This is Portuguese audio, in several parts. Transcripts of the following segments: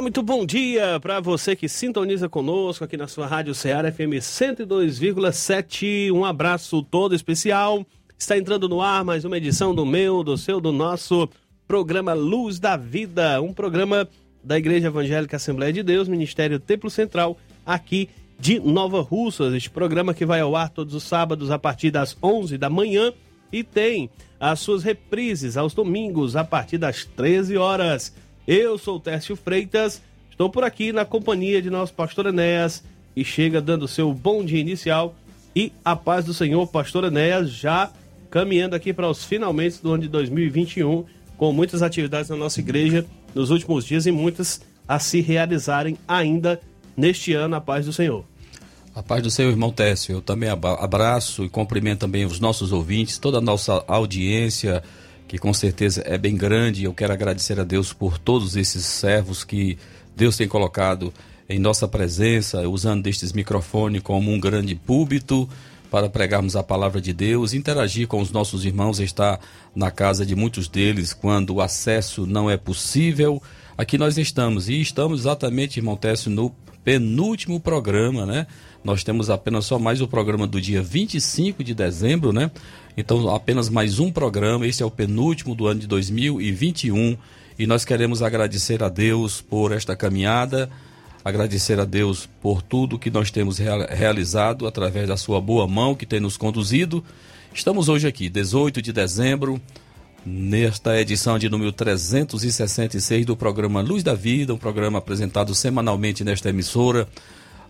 Muito bom dia para você que sintoniza conosco aqui na sua Rádio Ceará FM 102,7. Um abraço todo especial. Está entrando no ar mais uma edição do meu, do seu, do nosso programa Luz da Vida, um programa da Igreja Evangélica Assembleia de Deus, Ministério Templo Central, aqui de Nova Russas. Este programa que vai ao ar todos os sábados a partir das 11 da manhã e tem as suas reprises aos domingos a partir das 13 horas. Eu sou o Tércio Freitas, estou por aqui na companhia de nosso pastor Enéas e chega dando seu bom dia inicial e a paz do Senhor, pastor Enéas, já caminhando aqui para os finalmente do ano de 2021, com muitas atividades na nossa igreja nos últimos dias e muitas a se realizarem ainda neste ano, a paz do Senhor. A paz do Senhor, irmão Técio. Eu também abraço e cumprimento também os nossos ouvintes, toda a nossa audiência, que com certeza é bem grande. Eu quero agradecer a Deus por todos esses servos que Deus tem colocado em nossa presença, usando destes microfones como um grande púlpito para pregarmos a palavra de Deus, interagir com os nossos irmãos, estar na casa de muitos deles quando o acesso não é possível. Aqui nós estamos e estamos exatamente, irmão Técio, no penúltimo programa, né? Nós temos apenas só mais o programa do dia 25 de dezembro, né? Então, apenas mais um programa. Este é o penúltimo do ano de 2021 e nós queremos agradecer a Deus por esta caminhada, agradecer a Deus por tudo que nós temos realizado através da sua boa mão que tem nos conduzido. Estamos hoje aqui, 18 de dezembro, nesta edição de número 366 do programa Luz da Vida, um programa apresentado semanalmente nesta emissora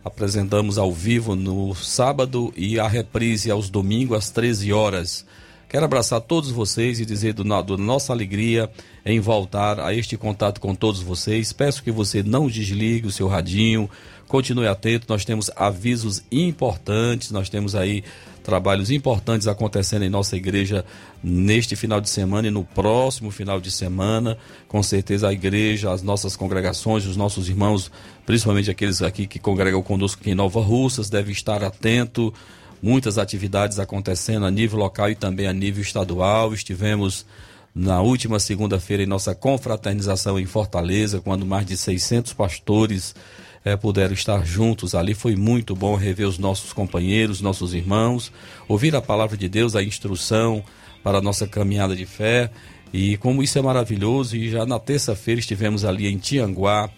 apresentamos ao vivo no sábado e a reprise aos domingos às 13 horas. Quero abraçar todos vocês e dizer do, do nossa alegria em voltar a este contato com todos vocês. Peço que você não desligue o seu radinho, continue atento. Nós temos avisos importantes, nós temos aí trabalhos importantes acontecendo em nossa igreja neste final de semana e no próximo final de semana. Com certeza a igreja, as nossas congregações, os nossos irmãos, principalmente aqueles aqui que congregam conosco aqui em Nova Russas, devem estar atento. Muitas atividades acontecendo a nível local e também a nível estadual. Estivemos na última segunda-feira em nossa confraternização em Fortaleza, quando mais de 600 pastores é, puderam estar juntos ali. Foi muito bom rever os nossos companheiros, nossos irmãos, ouvir a palavra de Deus, a instrução para a nossa caminhada de fé. E como isso é maravilhoso, e já na terça-feira estivemos ali em Tianguá,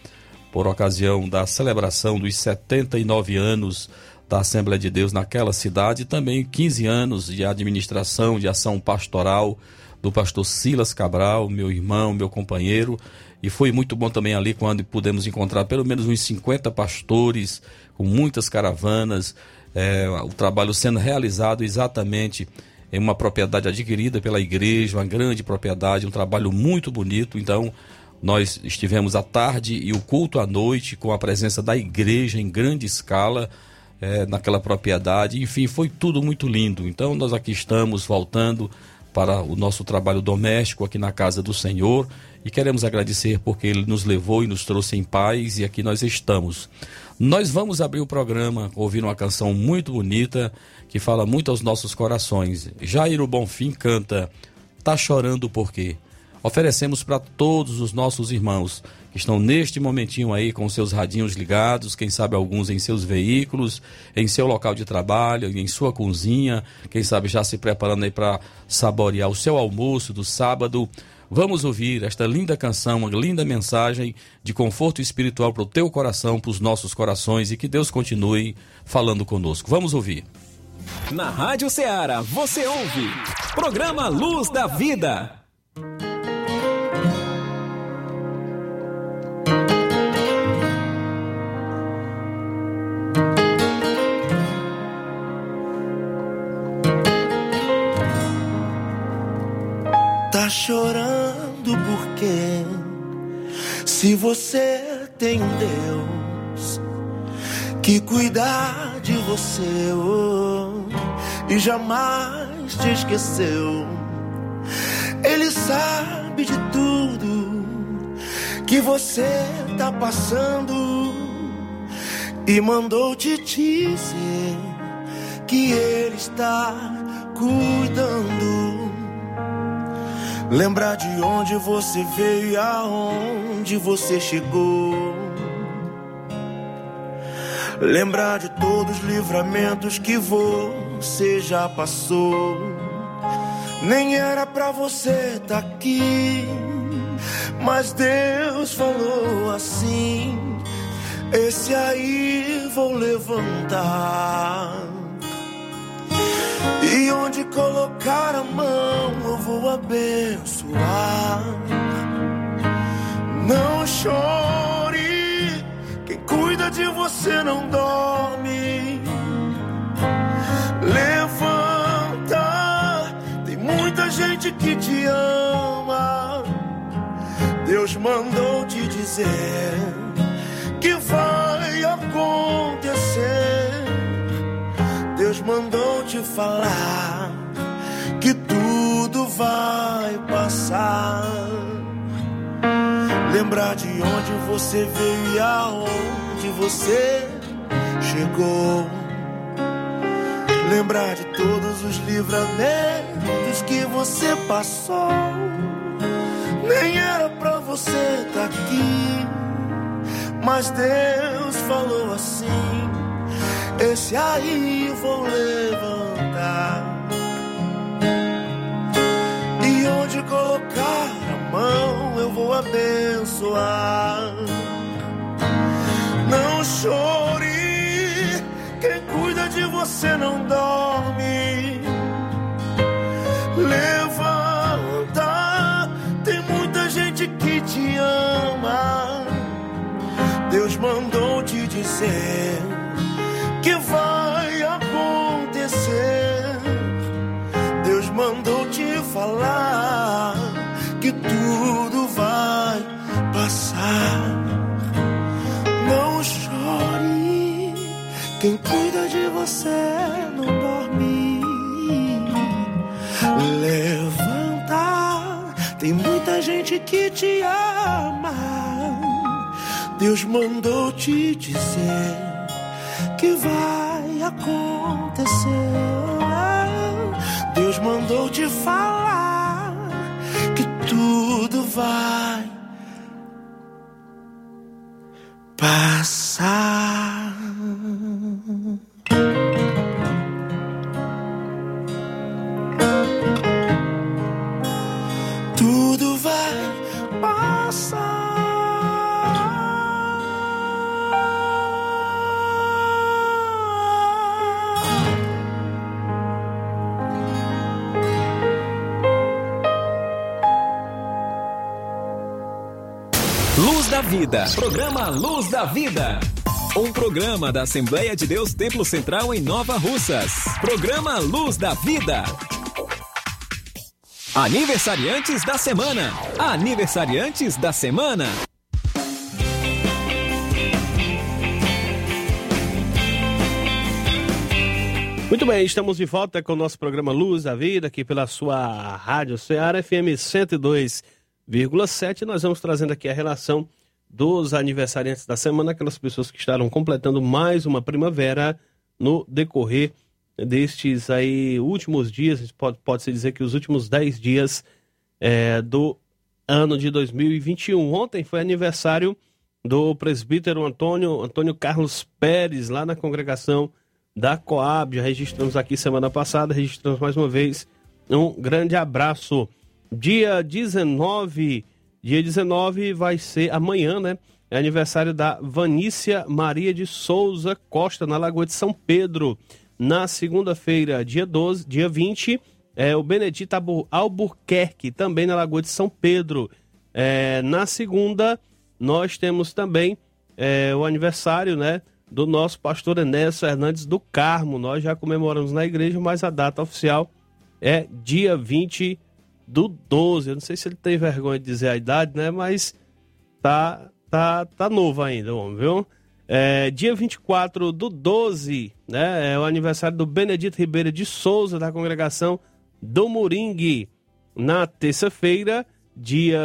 por ocasião da celebração dos 79 anos da Assembleia de Deus naquela cidade, e também 15 anos de administração, de ação pastoral do pastor Silas Cabral, meu irmão, meu companheiro, e foi muito bom também ali quando pudemos encontrar pelo menos uns 50 pastores, com muitas caravanas, é, o trabalho sendo realizado exatamente em uma propriedade adquirida pela igreja, uma grande propriedade, um trabalho muito bonito. Então, nós estivemos à tarde e o culto à noite com a presença da igreja em grande escala é, naquela propriedade. Enfim, foi tudo muito lindo. Então, nós aqui estamos voltando para o nosso trabalho doméstico aqui na casa do Senhor e queremos agradecer porque ele nos levou e nos trouxe em paz e aqui nós estamos. Nós vamos abrir o programa ouvindo uma canção muito bonita que fala muito aos nossos corações. Jairo Bonfim canta Tá chorando por quê? Oferecemos para todos os nossos irmãos que estão neste momentinho aí com seus radinhos ligados, quem sabe alguns em seus veículos, em seu local de trabalho, em sua cozinha, quem sabe já se preparando aí para saborear o seu almoço do sábado. Vamos ouvir esta linda canção, uma linda mensagem de conforto espiritual para o teu coração, para os nossos corações e que Deus continue falando conosco. Vamos ouvir. Na Rádio Ceará, você ouve. Programa Luz da Vida. tá chorando Se você tem um Deus que cuida de você oh, e jamais te esqueceu, Ele sabe de tudo que você tá passando e mandou te dizer que Ele está cuidando. Lembrar de onde você veio e aonde você chegou. Lembrar de todos os livramentos que você já passou. Nem era pra você estar tá aqui, mas Deus falou assim: Esse aí vou levantar. E onde colocar a mão eu vou abençoar. Não chore, quem cuida de você não dorme. Levanta, tem muita gente que te ama. Deus mandou te dizer que vai acontecer. Mandou te falar que tudo vai passar. Lembrar de onde você veio e aonde você chegou. Lembrar de todos os livramentos que você passou. Nem era pra você estar tá aqui, mas Deus falou assim esse aí vou levantar. E onde colocar a mão eu vou abençoar. Não chore, quem cuida de você não dorme. Levanta, tem muita gente que te ama. Deus mandou te dizer que vai acontecer. Deus mandou te falar que tudo vai passar. Não chore, quem cuida de você não dorme. Levanta, tem muita gente que te ama. Deus mandou te dizer que vai acontecer. Deus mandou te falar que tudo vai passar. Programa Luz da Vida. Um programa da Assembleia de Deus Templo Central em Nova Russas. Programa Luz da Vida. Aniversariantes da semana. Aniversariantes da semana. Muito bem, estamos de volta com o nosso programa Luz da Vida, aqui pela sua Rádio Ceará FM 102,7. Nós vamos trazendo aqui a relação dos aniversariantes da semana, aquelas pessoas que estarão completando mais uma primavera no decorrer destes aí últimos dias, pode, pode se dizer que os últimos 10 dias é, do ano de 2021. Ontem foi aniversário do presbítero Antônio, Antônio Carlos Pérez, lá na congregação da Coab. Já registramos aqui semana passada, registramos mais uma vez. Um grande abraço. Dia 19 Dia 19 vai ser amanhã, né? É aniversário da Vanícia Maria de Souza Costa, na Lagoa de São Pedro. Na segunda-feira, dia 12, dia 20, é o Benedito Albuquerque, também na Lagoa de São Pedro. É, na segunda, nós temos também é, o aniversário, né? Do nosso pastor Enéas Fernandes do Carmo. Nós já comemoramos na igreja, mas a data oficial é dia 20 do 12. Eu não sei se ele tem vergonha de dizer a idade, né? Mas tá, tá, tá novo ainda, homem, viu? É, dia 24 do 12, né? É o aniversário do Benedito Ribeiro de Souza, da congregação do Moringue. Na terça-feira, dia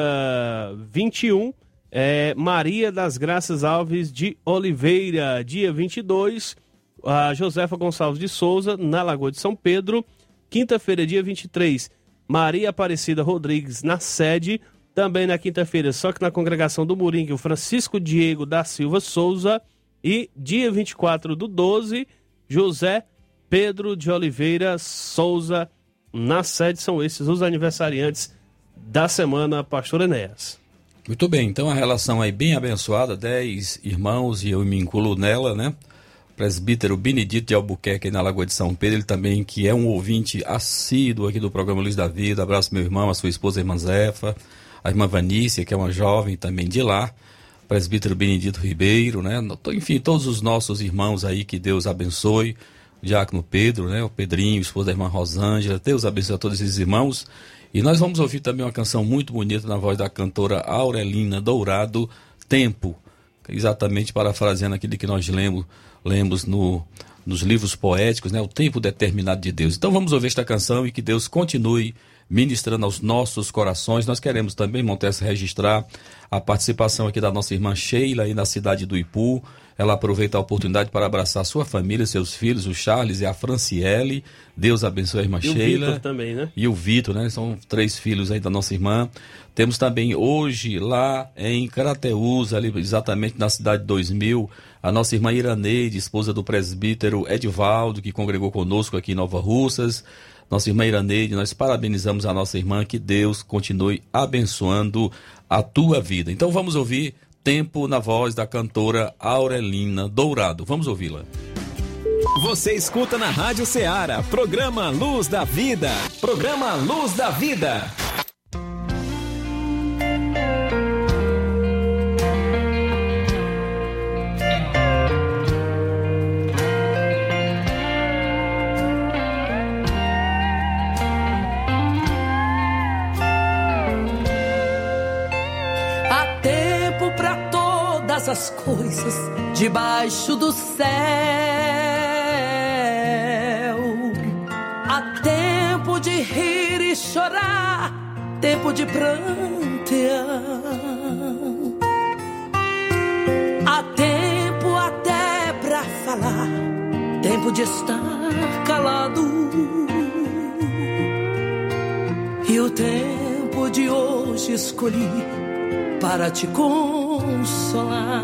21, é Maria das Graças Alves de Oliveira. Dia 22, a Josefa Gonçalves de Souza, na Lagoa de São Pedro. Quinta-feira, dia 23, Maria Aparecida Rodrigues, na sede. Também na quinta-feira, só que na congregação do Moringue, o Francisco Diego da Silva Souza. E dia 24 do 12, José Pedro de Oliveira Souza, na sede. São esses os aniversariantes da semana, Pastor Enéas. Muito bem, então a relação aí bem abençoada, dez irmãos e eu me incluo nela, né? Presbítero Benedito de Albuquerque, na Lagoa de São Pedro, ele também que é um ouvinte assíduo aqui do programa Luz da Vida. Abraço meu irmão, a sua esposa, a irmã Zefa, a irmã Vanícia, que é uma jovem também de lá, presbítero Benedito Ribeiro, né? Enfim, todos os nossos irmãos aí, que Deus abençoe. Diácono Pedro, né? O Pedrinho, esposa da irmã Rosângela, Deus abençoe a todos esses irmãos. E nós vamos ouvir também uma canção muito bonita na voz da cantora Aurelina Dourado, Tempo exatamente parafraseando aquilo que nós lemos, lemos no, nos livros poéticos, né? O tempo determinado de Deus. Então vamos ouvir esta canção e que Deus continue ministrando aos nossos corações. Nós queremos também, Montes, registrar a participação aqui da nossa irmã Sheila aí na cidade do Ipu. Ela aproveita a oportunidade para abraçar sua família, seus filhos, o Charles e a Franciele. Deus abençoe a irmã e Sheila. O Vitor também, né? E o Vitor, né? São três filhos aí da nossa irmã. Temos também hoje lá em Carateús, ali exatamente na cidade 2000, a nossa irmã Iraneide, esposa do presbítero Edvaldo, que congregou conosco aqui em Nova Russas nossa irmã Iraneide, nós parabenizamos a nossa irmã, que Deus continue abençoando a tua vida. Então vamos ouvir Tempo na voz da cantora Aurelina Dourado. Vamos ouvi-la. Você escuta na Rádio Ceará, programa Luz da Vida. Programa Luz da Vida. As coisas debaixo do céu. Há tempo de rir e chorar, tempo de prantear. Há tempo até pra falar, tempo de estar calado. E o tempo de hoje escolhi para te consolar.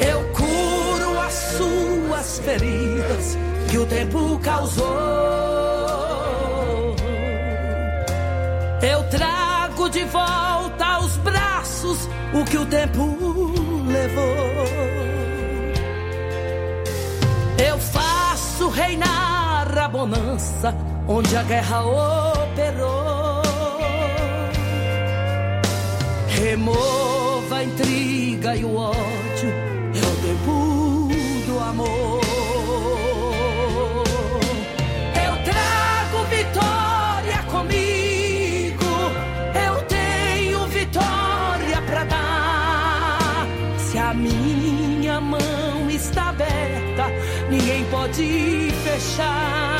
Eu curo as suas feridas que o tempo causou. Eu trago de volta aos braços o que o tempo levou. Eu faço reinar a bonança onde a guerra operou. Remova a intriga e o ódio, é o do amor. Eu trago vitória comigo, eu tenho vitória pra dar. Se a minha mão está aberta, ninguém pode fechar.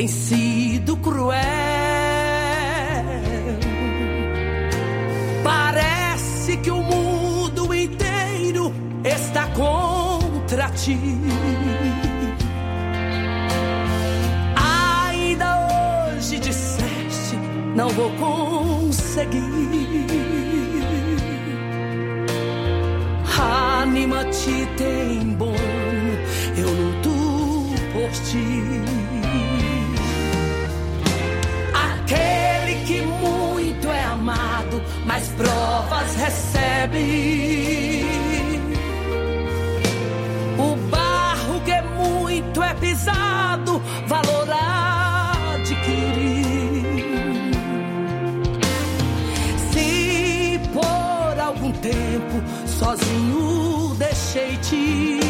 tem sido cruel. Parece que o mundo inteiro está contra ti. Ainda hoje disseste: não vou conseguir. Anima-te, tem recebe. O barro que muito é pisado, valor adquirir. Se por algum tempo sozinho deixei-te.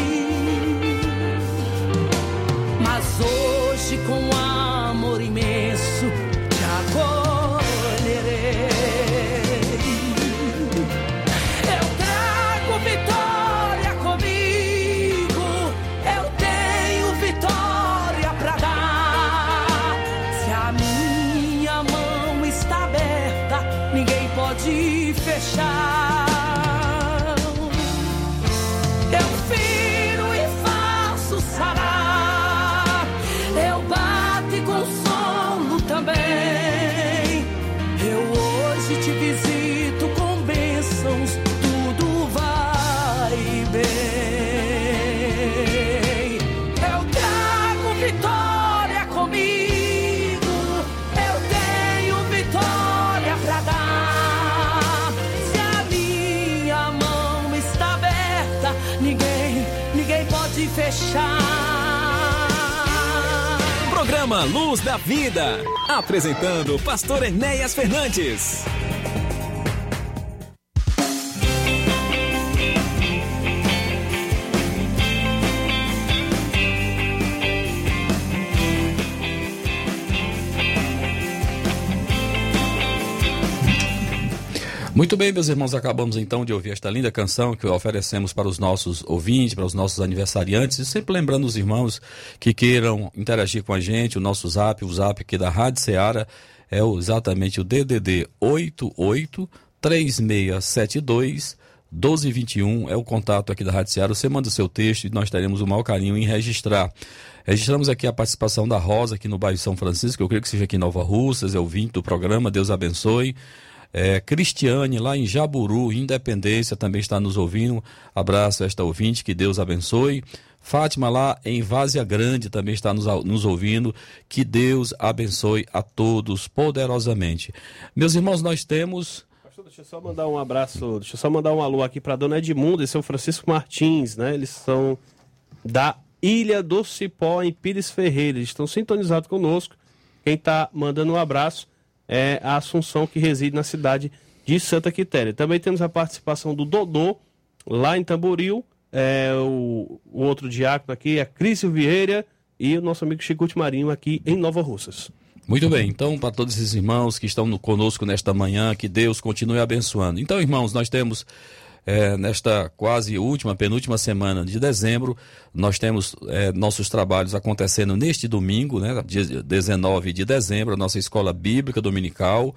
Programa Luz da Vida. Apresentando Pastor Enéas Fernandes. Muito bem, meus irmãos, acabamos então de ouvir esta linda canção que oferecemos para os nossos ouvintes, para os nossos aniversariantes, e sempre lembrando os irmãos que queiram interagir com a gente, o nosso zap, o zap aqui da Rádio Ceará é exatamente o DDD 88 3672 1221 é o contato aqui da Rádio Ceará. Você manda o seu texto e nós teremos o maior carinho em registrar. Registramos aqui a participação da Rosa aqui no bairro São Francisco, eu creio que seja aqui em Nova Russas, é ouvinte do programa, Deus abençoe. É, Cristiane, lá em Jaburu, Independência, também está nos ouvindo. Abraço a esta ouvinte, que Deus abençoe. Fátima, lá em Várzea Grande, também está nos, nos ouvindo. Que Deus abençoe a todos poderosamente. Meus irmãos, nós temos. Deixa eu só mandar um abraço, deixa eu só mandar um alô aqui para dona Edmunda e seu Francisco Martins, né? Eles são da Ilha do Cipó, em Pires Ferreira. Eles estão sintonizados conosco. Quem está mandando um abraço é a Assunção, que reside na cidade de Santa Quitéria. Também temos a participação do Dodô, lá em Tamboril. É, o, o outro diácono aqui é Crício Vieira e o nosso amigo Chico Marinho aqui em Nova Russas. Muito bem, então, para todos esses irmãos que estão no, conosco nesta manhã, que Deus continue abençoando. Então, irmãos, nós temos é, nesta quase última, penúltima semana de dezembro, nós temos é, nossos trabalhos acontecendo neste domingo, né, dia 19 de dezembro, a nossa escola bíblica dominical.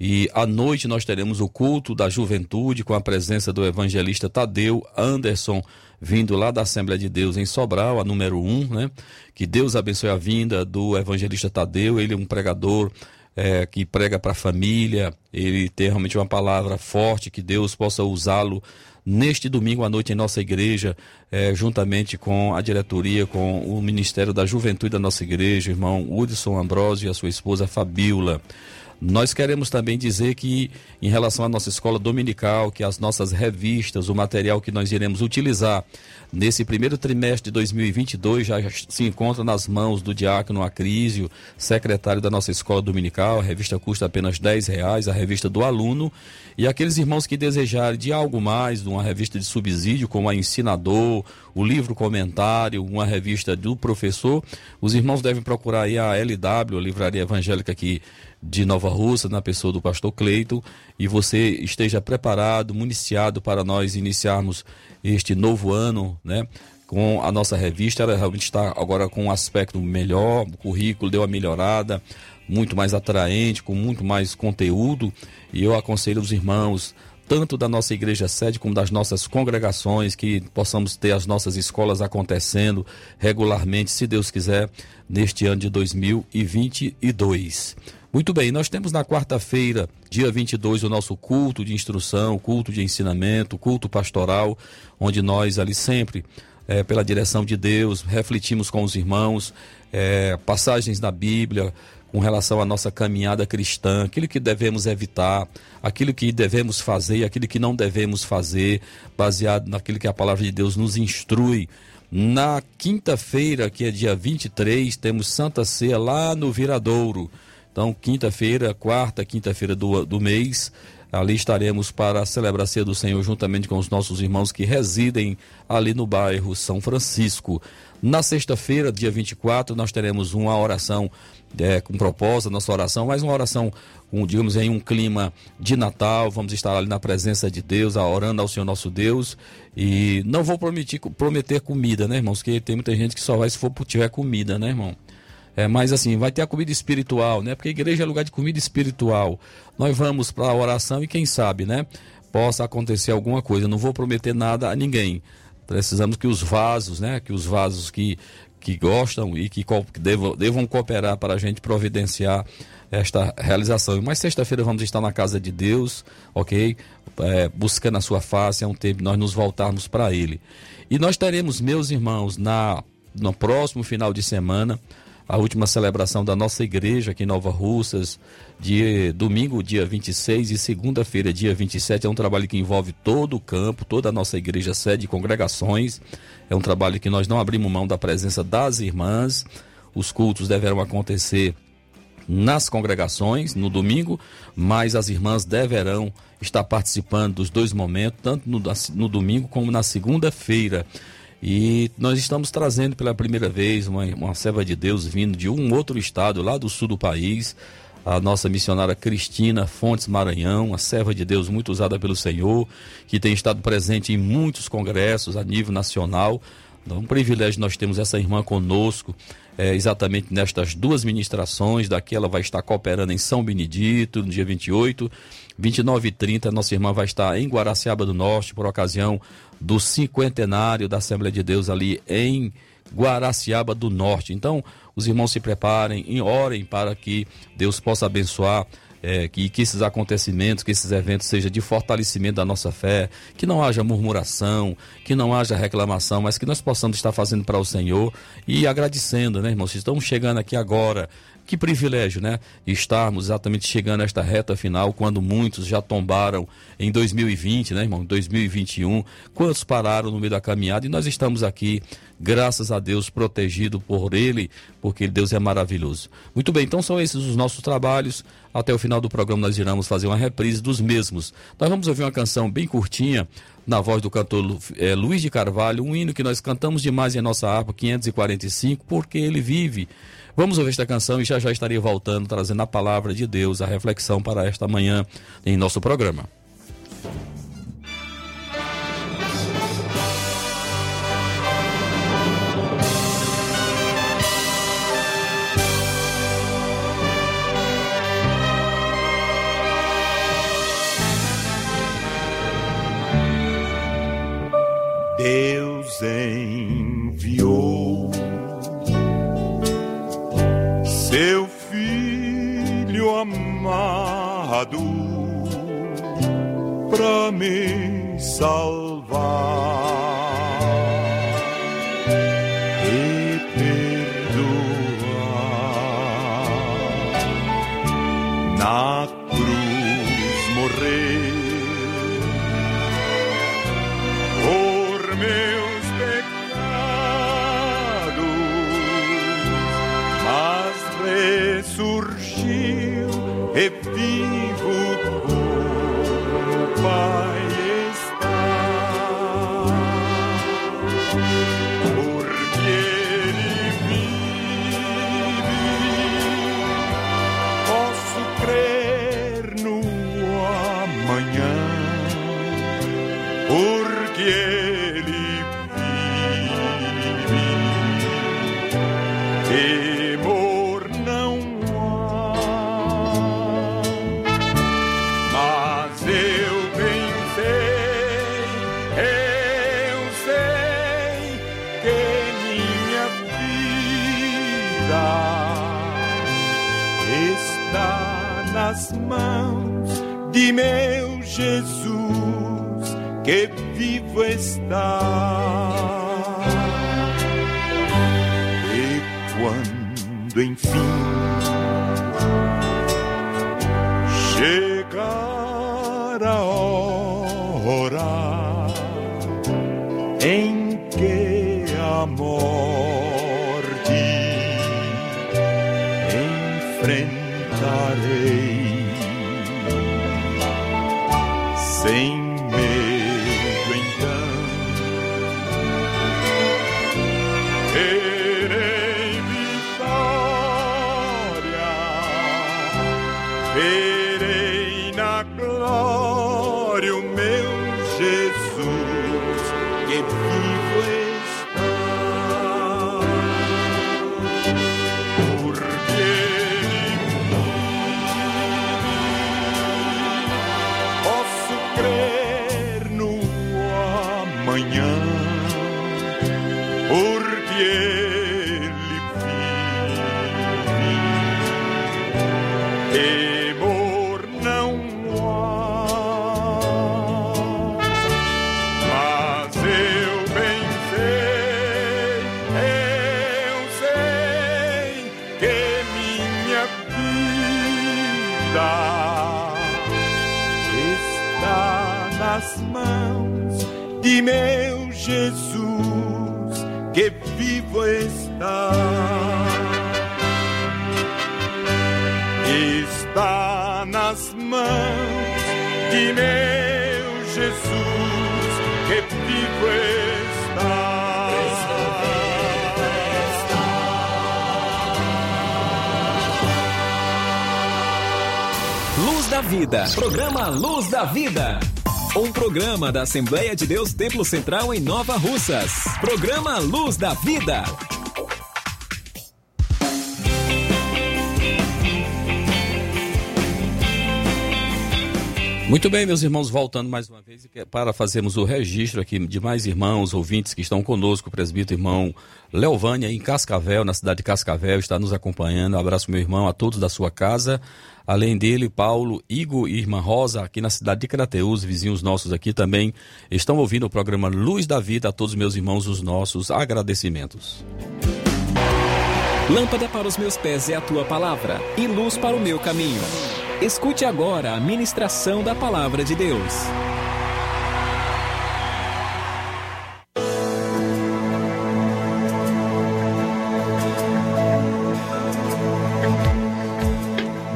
E à noite nós teremos o culto da juventude com a presença do evangelista Tadeu Anderson, vindo lá da Assembleia de Deus em Sobral, a número 1, né? Que Deus abençoe a vinda do evangelista Tadeu, ele é um pregador é, que prega para a família, ele tem realmente uma palavra forte, que Deus possa usá-lo neste domingo à noite em nossa igreja, é, juntamente com a diretoria, com o Ministério da Juventude da nossa igreja, irmão Hudson Ambrosio e a sua esposa Fabiola. Nós queremos também dizer que, em relação à nossa escola dominical, que as nossas revistas, o material que nós iremos utilizar nesse primeiro trimestre de 2022 já se encontra nas mãos do Diácono Acrísio, secretário da nossa escola dominical. A revista custa apenas 10 reais, a revista do aluno. E aqueles irmãos que desejarem de algo mais, de uma revista de subsídio, como a Ensinador, o livro comentário, uma revista do professor, os irmãos devem procurar aí a LW, a Livraria Evangélica aqui de Nova Russa, na pessoa do pastor Cleito, e você esteja preparado, municiado para nós iniciarmos este novo ano, né? Com a nossa revista, ela realmente está agora com um aspecto melhor, o currículo deu uma melhorada, muito mais atraente, com muito mais conteúdo, e eu aconselho os irmãos tanto da nossa igreja sede como das nossas congregações, que possamos ter as nossas escolas acontecendo regularmente, se Deus quiser, neste ano de 2022. Muito bem, nós temos na quarta-feira, dia 22, o nosso culto de instrução, culto de ensinamento, culto pastoral, onde nós ali sempre, é, pela direção de Deus, refletimos com os irmãos, é, passagens da Bíblia, com relação à nossa caminhada cristã, aquilo que devemos evitar, aquilo que devemos fazer, aquilo que não devemos fazer, baseado naquilo que a palavra de Deus nos instrui. Na quinta-feira, que é dia 23, temos Santa Ceia lá no Viradouro. Então, quinta-feira, quarta, quinta-feira do, do mês, ali estaremos para celebrar a ceia do Senhor juntamente com os nossos irmãos que residem ali no bairro São Francisco. Na sexta-feira, dia 24, nós teremos uma oração é, com propósito, nossa oração, mais uma oração, um, digamos, em um clima de Natal. Vamos estar ali na presença de Deus, orando ao Senhor nosso Deus. E não vou prometer, prometer comida, né, irmãos? Porque tem muita gente que só vai se for tiver comida, né, irmão? É, mas assim, vai ter a comida espiritual, né? Porque a igreja é lugar de comida espiritual. Nós vamos para a oração e quem sabe, né? Possa acontecer alguma coisa. não vou prometer nada a ninguém. Precisamos que os vasos, né? Que os vasos que, que gostam e que devam, devam cooperar para a gente providenciar esta realização. Mas sexta-feira vamos estar na casa de Deus, ok? É, buscando a sua face, é um tempo nós nos voltarmos para Ele. E nós teremos, meus irmãos, na, no próximo final de semana, a última celebração da nossa igreja aqui em Nova Russas, de domingo, dia 26 e segunda-feira, dia 27. É um trabalho que envolve todo o campo, toda a nossa igreja sede congregações. É um trabalho que nós não abrimos mão da presença das irmãs. Os cultos deverão acontecer nas congregações no domingo, mas as irmãs deverão estar participando dos dois momentos, tanto no, no domingo como na segunda-feira. E nós estamos trazendo pela primeira vez uma, uma serva de Deus vindo de um outro estado, lá do sul do país, a nossa missionária Cristina Fontes Maranhão, uma serva de Deus muito usada pelo Senhor, que tem estado presente em muitos congressos a nível nacional. É um privilégio nós temos essa irmã conosco, é, exatamente nestas duas ministrações. Daqui ela vai estar cooperando em São Benedito, no dia 28. 29 e 30, nossa irmã vai estar em Guaraciaba do Norte, por ocasião do cinquentenário da Assembleia de Deus ali em Guaraciaba do Norte. Então, os irmãos se preparem e orem para que Deus possa abençoar. É, que, que esses acontecimentos, que esses eventos sejam de fortalecimento da nossa fé, que não haja murmuração, que não haja reclamação, mas que nós possamos estar fazendo para o Senhor e agradecendo, né, irmãos? Estamos chegando aqui agora que privilégio, né? Estarmos exatamente chegando a esta reta final, quando muitos já tombaram em 2020, né, irmão? 2021. Quantos pararam no meio da caminhada? E nós estamos aqui, graças a Deus, protegido por Ele, porque Deus é maravilhoso. Muito bem, então são esses os nossos trabalhos. Até o final do programa nós iremos fazer uma reprise dos mesmos. Nós vamos ouvir uma canção bem curtinha, na voz do cantor é, Luiz de Carvalho, um hino que nós cantamos demais em nossa harpa 545, porque ele vive. Vamos ouvir esta canção e já já estaria voltando, trazendo a palavra de Deus, a reflexão para esta manhã em nosso programa. Deus enviou amado para me salvar e perdoar. Na nas mãos de meu Jesus que vivo está. E quando enfim de meu Jesus que vivo está. Luz da Vida. Programa Luz da Vida. Um programa da Assembleia de Deus Templo Central em Nova Russas. Programa Luz da Vida. Muito bem, meus irmãos, voltando mais uma vez para fazermos o registro aqui de mais irmãos, ouvintes que estão conosco, o presbítero irmão Leovânia, em Cascavel, na cidade de Cascavel, está nos acompanhando. Um abraço, meu irmão, a todos da sua casa. Além dele, Paulo, Igor e Irmã Rosa, aqui na cidade de Crateus, vizinhos nossos aqui também, estão ouvindo o programa Luz da Vida. A todos meus irmãos, os nossos agradecimentos. Lâmpada para os meus pés é a tua palavra e luz para o meu caminho. Escute agora a ministração da palavra de Deus.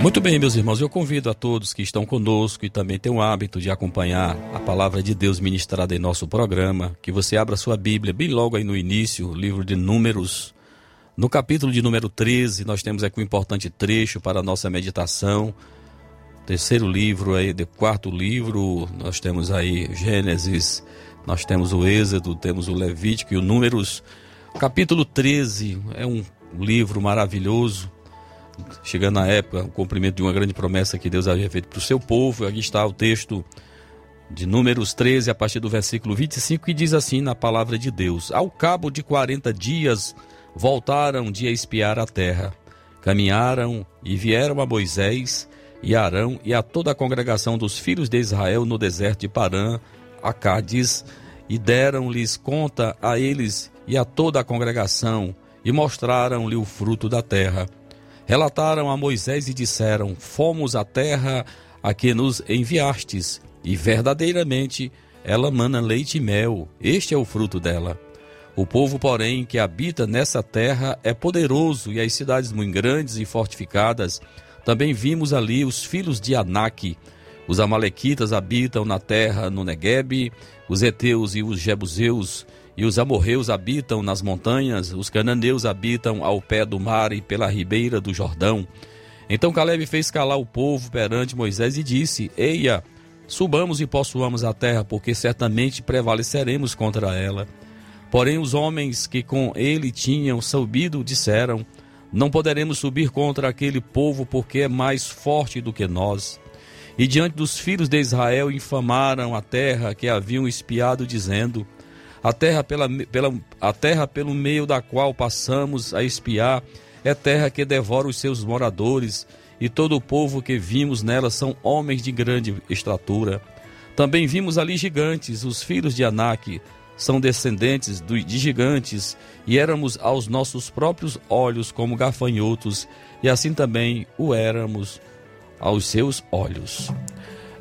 Muito bem, meus irmãos, eu convido a todos que estão conosco e também têm o hábito de acompanhar a palavra de Deus ministrada em nosso programa, que você abra sua Bíblia bem logo aí no início, o livro de Números. No capítulo de número 13, nós temos aqui um importante trecho para a nossa meditação. Terceiro livro aí, de quarto livro, nós temos aí Gênesis, nós temos o Êxodo, temos o Levítico e o Números. Capítulo 13 é um livro maravilhoso chegando na época, o cumprimento de uma grande promessa que Deus havia feito para o seu povo. Aqui está o texto de Números 13, a partir do versículo 25, que diz assim na palavra de Deus: Ao cabo de 40 dias voltaram de espiar a terra, caminharam e vieram a Moisés e Arão e a toda a congregação dos filhos de Israel no deserto de Parã, a Cádiz, e deram-lhes conta a eles e a toda a congregação, e mostraram-lhe o fruto da terra. Relataram a Moisés e disseram: Fomos à terra a que nos enviastes, e verdadeiramente ela mana leite e mel, este é o fruto dela. O povo, porém, que habita nessa terra é poderoso, e as cidades muito grandes e fortificadas. Também vimos ali os filhos de Anak. Os amalequitas habitam na terra no Neguebe, os heteus e os jebuseus e os amorreus habitam nas montanhas, os cananeus habitam ao pé do mar e pela ribeira do Jordão. Então Caleb fez calar o povo perante Moisés e disse: Eia, subamos e possuamos a terra, porque certamente prevaleceremos contra ela. Porém, os homens que com ele tinham subido disseram: Não poderemos subir contra aquele povo, porque é mais forte do que nós. E diante dos filhos de Israel infamaram a terra que haviam espiado, dizendo: a terra, pela, pela, a terra pelo meio da qual passamos a espiar é terra que devora os seus moradores, e todo o povo que vimos nela são homens de grande estatura. Também vimos ali gigantes, os filhos de Anak, são descendentes de gigantes, e éramos aos nossos próprios olhos como gafanhotos, e assim também o éramos aos seus olhos.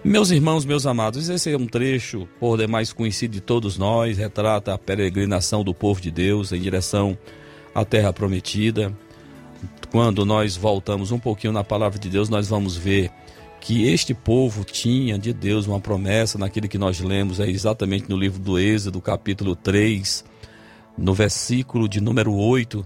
Meus irmãos, meus amados, esse é um trecho, por demais conhecido de todos nós, retrata a peregrinação do povo de Deus em direção à terra prometida. Quando nós voltamos um pouquinho na palavra de Deus, nós vamos ver que este povo tinha de Deus uma promessa naquilo que nós lemos é exatamente no livro do Êxodo, capítulo 3, no versículo de número 8.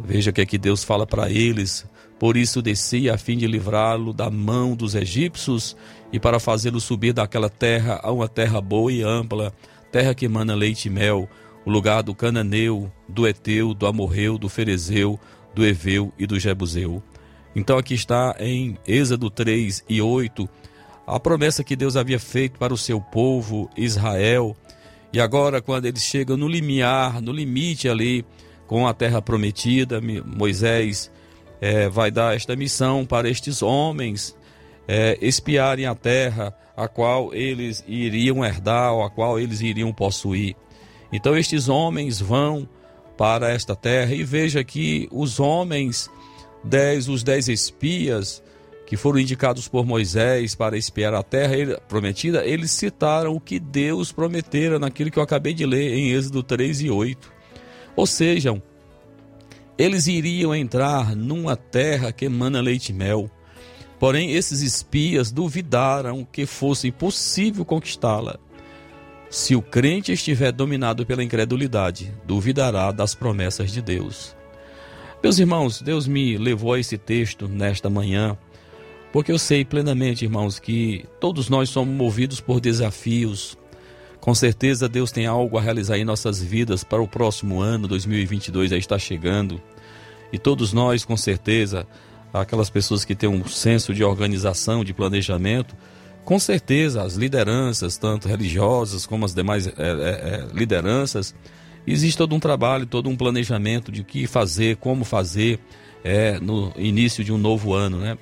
Veja que aqui Deus fala para eles: Por isso desci a fim de livrá-lo da mão dos egípcios e para fazê-lo subir daquela terra a uma terra boa e ampla, terra que emana leite e mel, o lugar do cananeu, do eteu, do amorreu, do ferezeu, do eveu e do jebuseu. Então aqui está em Êxodo 3 e 8 a promessa que Deus havia feito para o seu povo Israel. E agora, quando eles chegam no limiar, no limite ali com a terra prometida, Moisés é, vai dar esta missão para estes homens é, espiarem a terra a qual eles iriam herdar, ou a qual eles iriam possuir. Então estes homens vão para esta terra e veja que os homens dez, os dez espias que foram indicados por Moisés para espiar a terra prometida, eles citaram o que Deus prometera naquilo que eu acabei de ler em Êxodo 3 e 8. Ou seja, eles iriam entrar numa terra que emana leite e mel. Porém, esses espias duvidaram que fosse possível conquistá-la. Se o crente estiver dominado pela incredulidade, duvidará das promessas de Deus. Meus irmãos, Deus me levou a esse texto nesta manhã, porque eu sei plenamente, irmãos, que todos nós somos movidos por desafios. Com certeza Deus tem algo a realizar em nossas vidas para o próximo ano, 2022 já está chegando. E todos nós, com certeza, aquelas pessoas que têm um senso de organização, de planejamento, com certeza as lideranças, tanto religiosas como as demais é, é, lideranças, existe todo um trabalho, todo um planejamento de o que fazer, como fazer é, no início de um novo ano, né?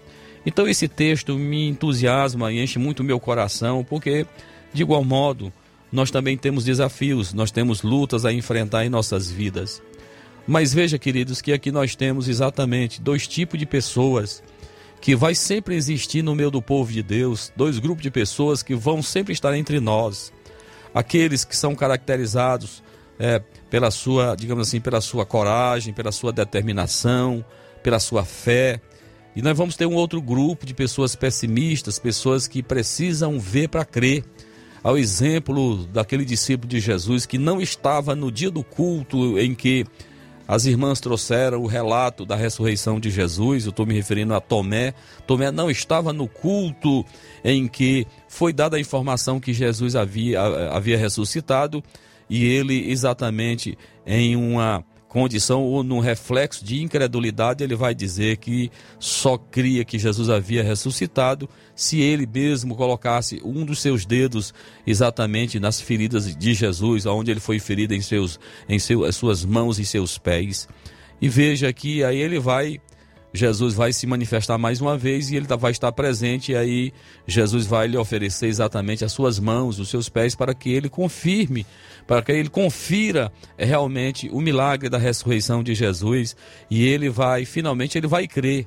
Então esse texto me entusiasma e enche muito o meu coração, porque de igual modo nós também temos desafios, nós temos lutas a enfrentar em nossas vidas. Mas veja, queridos, que aqui nós temos exatamente dois tipos de pessoas que vai sempre existir no meio do povo de Deus, dois grupos de pessoas que vão sempre estar entre nós. Aqueles que são caracterizados é, pela sua, digamos assim, pela sua coragem, pela sua determinação, pela sua fé. E nós vamos ter um outro grupo de pessoas pessimistas, pessoas que precisam ver para crer. Ao exemplo daquele discípulo de Jesus que não estava no dia do culto em que as irmãs trouxeram o relato da ressurreição de Jesus, eu estou me referindo a Tomé. Tomé não estava no culto em que foi dada a informação que Jesus havia, havia ressuscitado, e ele exatamente em uma condição ou num reflexo de incredulidade, ele vai dizer que só cria que Jesus havia ressuscitado se ele mesmo colocasse um dos seus dedos exatamente nas feridas de Jesus, onde ele foi ferido em seus em seu, suas mãos e seus pés. E veja que aí ele vai Jesus vai se manifestar mais uma vez e ele tá, vai estar presente, e aí Jesus vai lhe oferecer exatamente as suas mãos, os seus pés, para que ele confirme, para que ele confira realmente o milagre da ressurreição de Jesus, e ele vai, finalmente, ele vai crer.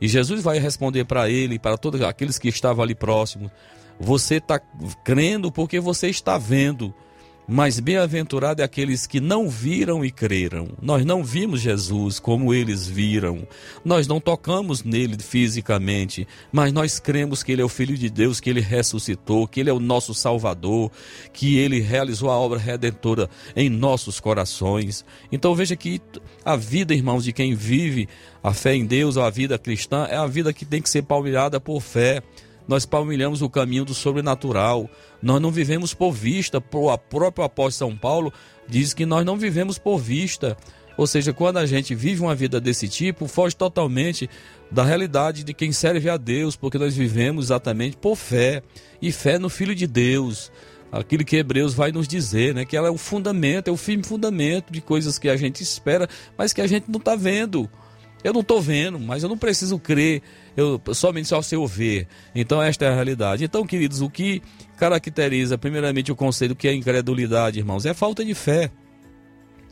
E Jesus vai responder para ele, para todos aqueles que estavam ali próximos: Você está crendo porque você está vendo. Mas bem-aventurado é aqueles que não viram e creram. Nós não vimos Jesus como eles viram. Nós não tocamos nele fisicamente, mas nós cremos que ele é o Filho de Deus, que ele ressuscitou, que ele é o nosso Salvador, que ele realizou a obra redentora em nossos corações. Então veja que a vida, irmãos, de quem vive a fé em Deus, a vida cristã, é a vida que tem que ser palmilhada por fé nós palmilhamos o caminho do sobrenatural. Nós não vivemos por vista. O próprio apóstolo São Paulo diz que nós não vivemos por vista. Ou seja, quando a gente vive uma vida desse tipo, foge totalmente da realidade de quem serve a Deus, porque nós vivemos exatamente por fé e fé no Filho de Deus. Aquilo que Hebreus vai nos dizer, né? Que ela é o fundamento, é o firme fundamento de coisas que a gente espera, mas que a gente não está vendo. Eu não estou vendo, mas eu não preciso crer eu, somente só se eu ver. Então, esta é a realidade. Então, queridos, o que caracteriza, primeiramente, o conceito que é incredulidade, irmãos, é falta de fé.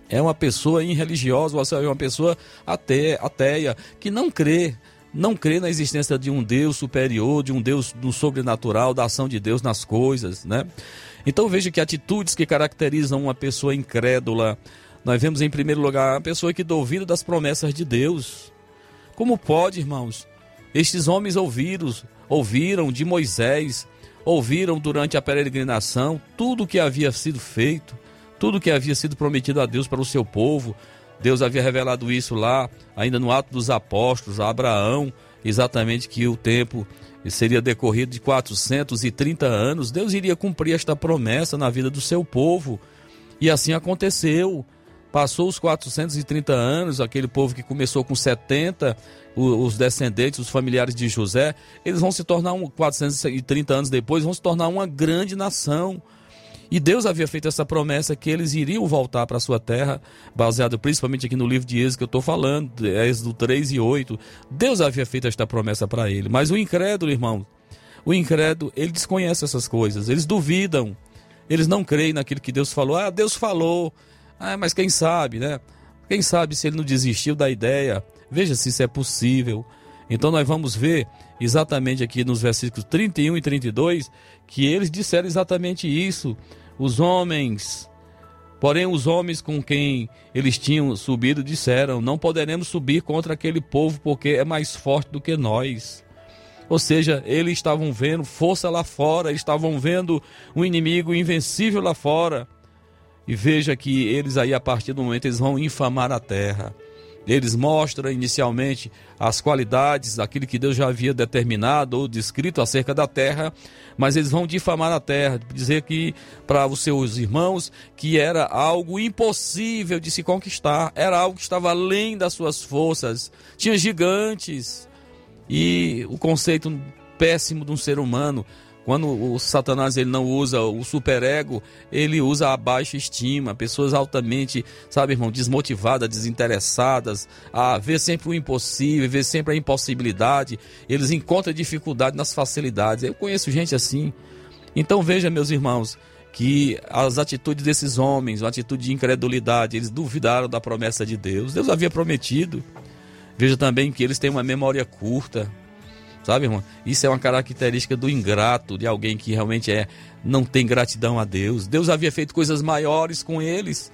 É uma pessoa irreligiosa, ou é uma pessoa até, ateia, que não crê não crê na existência de um Deus superior, de um Deus do sobrenatural, da ação de Deus nas coisas, né? Então veja que atitudes que caracterizam uma pessoa incrédula, nós vemos em primeiro lugar uma pessoa que duvida das promessas de Deus. Como pode, irmãos? Estes homens ouviram, ouviram de Moisés, ouviram durante a peregrinação tudo o que havia sido feito, tudo o que havia sido prometido a Deus para o seu povo, Deus havia revelado isso lá, ainda no ato dos apóstolos, a Abraão, exatamente que o tempo seria decorrido de 430 anos. Deus iria cumprir esta promessa na vida do seu povo. E assim aconteceu. Passou os 430 anos, aquele povo que começou com 70, os descendentes, os familiares de José, eles vão se tornar, 430 anos depois, vão se tornar uma grande nação. E Deus havia feito essa promessa que eles iriam voltar para a sua terra, baseado principalmente aqui no livro de Êxodo que eu estou falando, Êxodo 3 e 8. Deus havia feito esta promessa para ele. Mas o incrédulo, irmão, o incrédulo, ele desconhece essas coisas, eles duvidam, eles não creem naquilo que Deus falou. Ah, Deus falou, ah, mas quem sabe, né? Quem sabe se ele não desistiu da ideia? Veja se isso é possível. Então nós vamos ver exatamente aqui nos versículos 31 e 32 que eles disseram exatamente isso. Os homens, porém os homens com quem eles tinham subido disseram: Não poderemos subir contra aquele povo porque é mais forte do que nós. Ou seja, eles estavam vendo força lá fora, estavam vendo um inimigo invencível lá fora. E veja que eles aí, a partir do momento, eles vão infamar a terra. Eles mostram inicialmente as qualidades daquilo que Deus já havia determinado ou descrito acerca da terra, mas eles vão difamar a terra, dizer que para os seus irmãos que era algo impossível de se conquistar, era algo que estava além das suas forças, tinha gigantes. E o conceito péssimo de um ser humano quando o Satanás ele não usa o superego, ele usa a baixa estima, pessoas altamente, sabe, irmão, desmotivadas, desinteressadas, a ver sempre o impossível, ver sempre a impossibilidade. Eles encontram dificuldade nas facilidades. Eu conheço gente assim. Então veja, meus irmãos, que as atitudes desses homens, uma atitude de incredulidade, eles duvidaram da promessa de Deus. Deus havia prometido. Veja também que eles têm uma memória curta. Sabe, irmão? Isso é uma característica do ingrato, de alguém que realmente é não tem gratidão a Deus. Deus havia feito coisas maiores com eles.